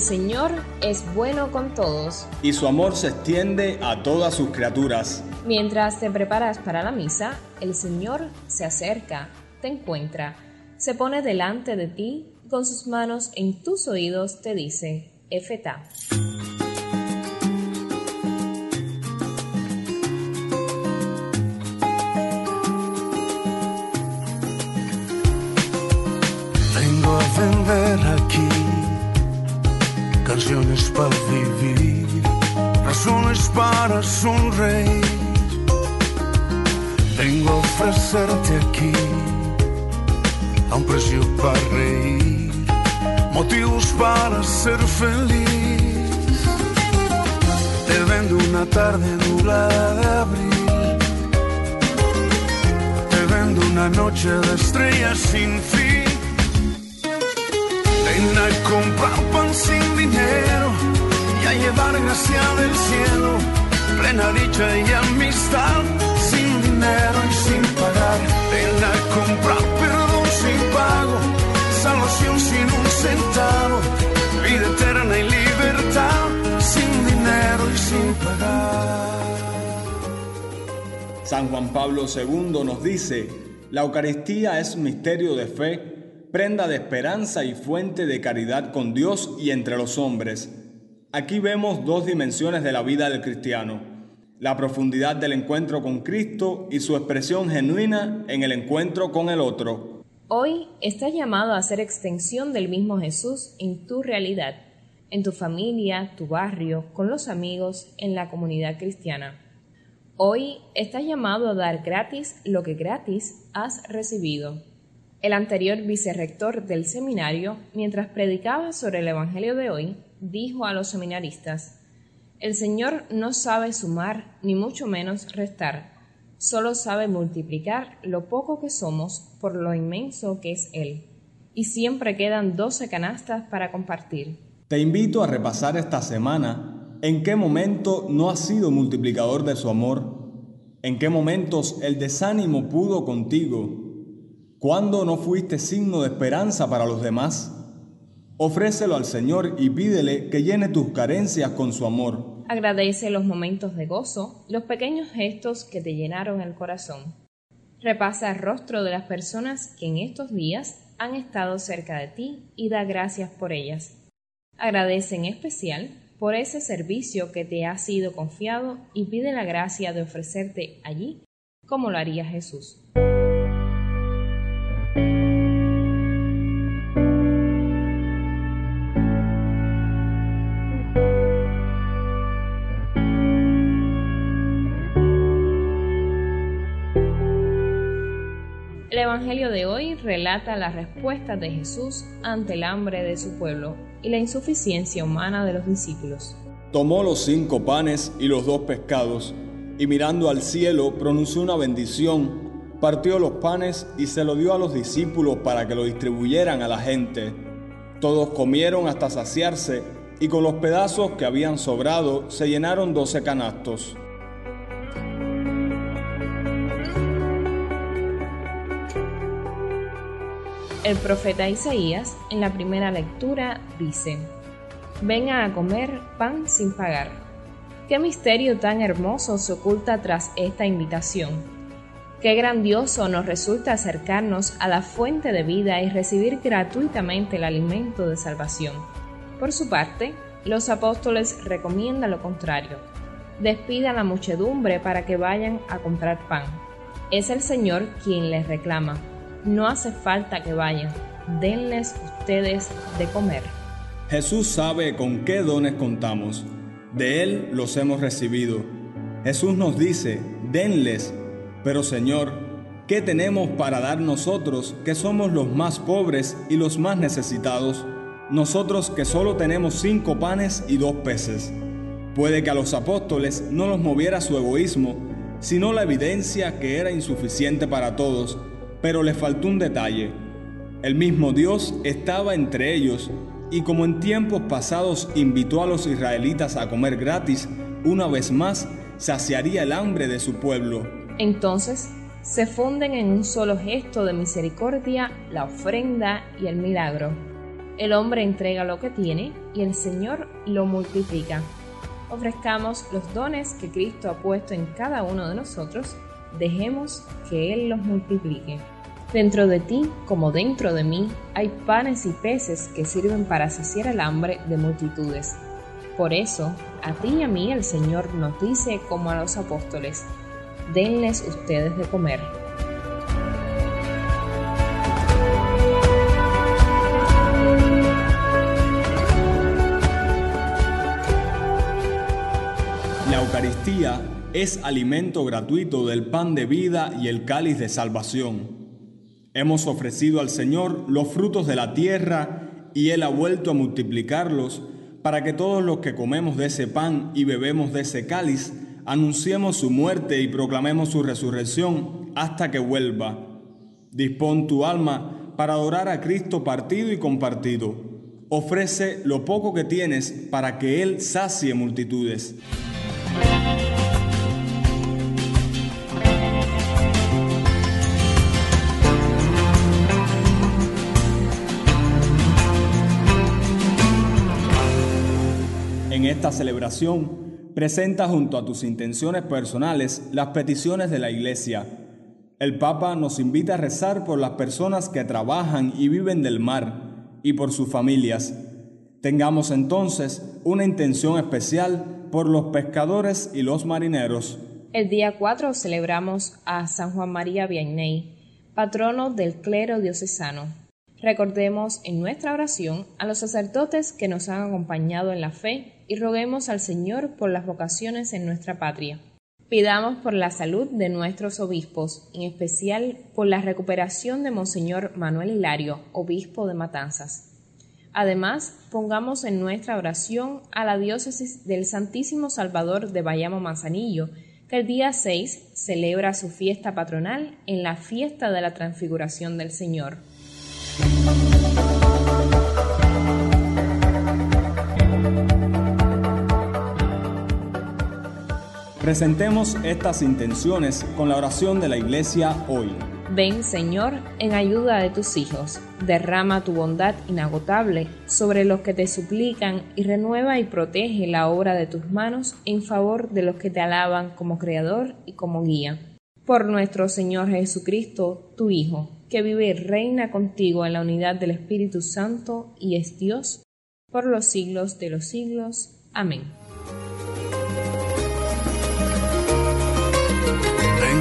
El Señor es bueno con todos. Y su amor se extiende a todas sus criaturas. Mientras te preparas para la misa, el Señor se acerca, te encuentra, se pone delante de ti, con sus manos en tus oídos te dice, Efeta. Vengo a vender aquí canciones para vivir, razones para sonreír. Vengo a ofrecerte aquí a un precio para reír, motivos para ser feliz. Te vendo una tarde nublada de abril, te vendo una noche de estrellas sin fin. Ven a comprar pan gracia del cielo, plena dicha y amistad, sin dinero y sin pagar. Ven a comprar perdón sin pago, salvación sin un centavo, vida eterna y libertad, sin dinero y sin pagar. San Juan Pablo II nos dice, la Eucaristía es misterio de fe, prenda de esperanza y fuente de caridad con Dios y entre los hombres. Aquí vemos dos dimensiones de la vida del cristiano, la profundidad del encuentro con Cristo y su expresión genuina en el encuentro con el otro. Hoy estás llamado a hacer extensión del mismo Jesús en tu realidad, en tu familia, tu barrio, con los amigos, en la comunidad cristiana. Hoy estás llamado a dar gratis lo que gratis has recibido. El anterior vicerrector del seminario, mientras predicaba sobre el Evangelio de hoy, dijo a los seminaristas, El Señor no sabe sumar, ni mucho menos restar, solo sabe multiplicar lo poco que somos por lo inmenso que es Él. Y siempre quedan doce canastas para compartir. Te invito a repasar esta semana en qué momento no has sido multiplicador de su amor, en qué momentos el desánimo pudo contigo, cuándo no fuiste signo de esperanza para los demás. Ofrécelo al Señor y pídele que llene tus carencias con su amor. Agradece los momentos de gozo, los pequeños gestos que te llenaron el corazón. Repasa el rostro de las personas que en estos días han estado cerca de ti y da gracias por ellas. Agradece en especial por ese servicio que te ha sido confiado y pide la gracia de ofrecerte allí como lo haría Jesús. Evangelio de hoy relata la respuesta de Jesús ante el hambre de su pueblo y la insuficiencia humana de los discípulos. Tomó los cinco panes y los dos pescados, y mirando al cielo pronunció una bendición, partió los panes y se lo dio a los discípulos para que lo distribuyeran a la gente. Todos comieron hasta saciarse, y con los pedazos que habían sobrado se llenaron doce canastos. El profeta Isaías en la primera lectura dice, Vengan a comer pan sin pagar. Qué misterio tan hermoso se oculta tras esta invitación. Qué grandioso nos resulta acercarnos a la fuente de vida y recibir gratuitamente el alimento de salvación. Por su parte, los apóstoles recomiendan lo contrario. Despidan la muchedumbre para que vayan a comprar pan. Es el Señor quien les reclama. No hace falta que vayan, denles ustedes de comer. Jesús sabe con qué dones contamos. De Él los hemos recibido. Jesús nos dice, denles. Pero Señor, ¿qué tenemos para dar nosotros que somos los más pobres y los más necesitados? Nosotros que solo tenemos cinco panes y dos peces. Puede que a los apóstoles no los moviera su egoísmo, sino la evidencia que era insuficiente para todos, pero les faltó un detalle. El mismo Dios estaba entre ellos y como en tiempos pasados invitó a los israelitas a comer gratis, una vez más saciaría el hambre de su pueblo. Entonces se funden en un solo gesto de misericordia la ofrenda y el milagro. El hombre entrega lo que tiene y el Señor lo multiplica. Ofrezcamos los dones que Cristo ha puesto en cada uno de nosotros, dejemos que Él los multiplique. Dentro de ti, como dentro de mí, hay panes y peces que sirven para saciar el hambre de multitudes. Por eso, a ti y a mí el Señor nos dice como a los apóstoles, denles ustedes de comer. La Eucaristía es alimento gratuito del pan de vida y el cáliz de salvación. Hemos ofrecido al Señor los frutos de la tierra y Él ha vuelto a multiplicarlos para que todos los que comemos de ese pan y bebemos de ese cáliz anunciemos su muerte y proclamemos su resurrección hasta que vuelva. Dispón tu alma para adorar a Cristo partido y compartido. Ofrece lo poco que tienes para que Él sacie multitudes. En esta celebración, presenta junto a tus intenciones personales las peticiones de la Iglesia. El Papa nos invita a rezar por las personas que trabajan y viven del mar y por sus familias. Tengamos entonces una intención especial por los pescadores y los marineros. El día 4 celebramos a San Juan María Vianney, patrono del clero diocesano. Recordemos en nuestra oración a los sacerdotes que nos han acompañado en la fe y roguemos al Señor por las vocaciones en nuestra patria. Pidamos por la salud de nuestros obispos, en especial por la recuperación de Monseñor Manuel Hilario, obispo de Matanzas. Además, pongamos en nuestra oración a la diócesis del Santísimo Salvador de Bayamo Manzanillo, que el día 6 celebra su fiesta patronal en la fiesta de la Transfiguración del Señor. Presentemos estas intenciones con la oración de la Iglesia hoy. Ven, Señor, en ayuda de tus hijos. Derrama tu bondad inagotable sobre los que te suplican y renueva y protege la obra de tus manos en favor de los que te alaban como Creador y como Guía. Por nuestro Señor Jesucristo, tu Hijo, que vive y reina contigo en la unidad del Espíritu Santo y es Dios, por los siglos de los siglos. Amén.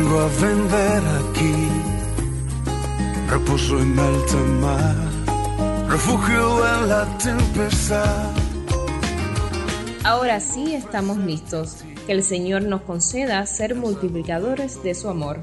Vengo a vender aquí reposo en alta mar, refugio en la tempestad. Ahora sí estamos listos. Que el Señor nos conceda ser multiplicadores de su amor.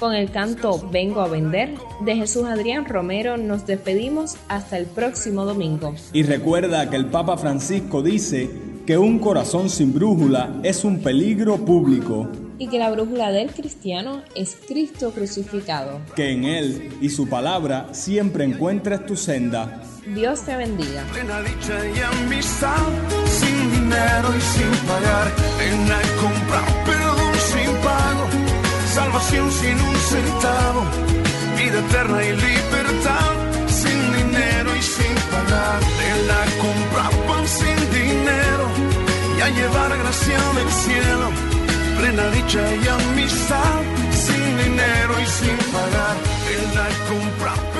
Con el canto Vengo a vender de Jesús Adrián Romero nos despedimos hasta el próximo domingo. Y recuerda que el Papa Francisco dice que un corazón sin brújula es un peligro público. Y que la brújula del cristiano es Cristo crucificado. Que en Él y su palabra siempre encuentres tu senda. Dios te bendiga. Plena dicha y amistad, sin dinero y sin pagar, en la compra, perdón sin pago, salvación sin un centavo, vida eterna y libertad, sin dinero y sin pagar, en la compra, pan sin dinero, y a llevar gracia del cielo, plena dicha y amistad, sin dinero y sin pagar en la compra.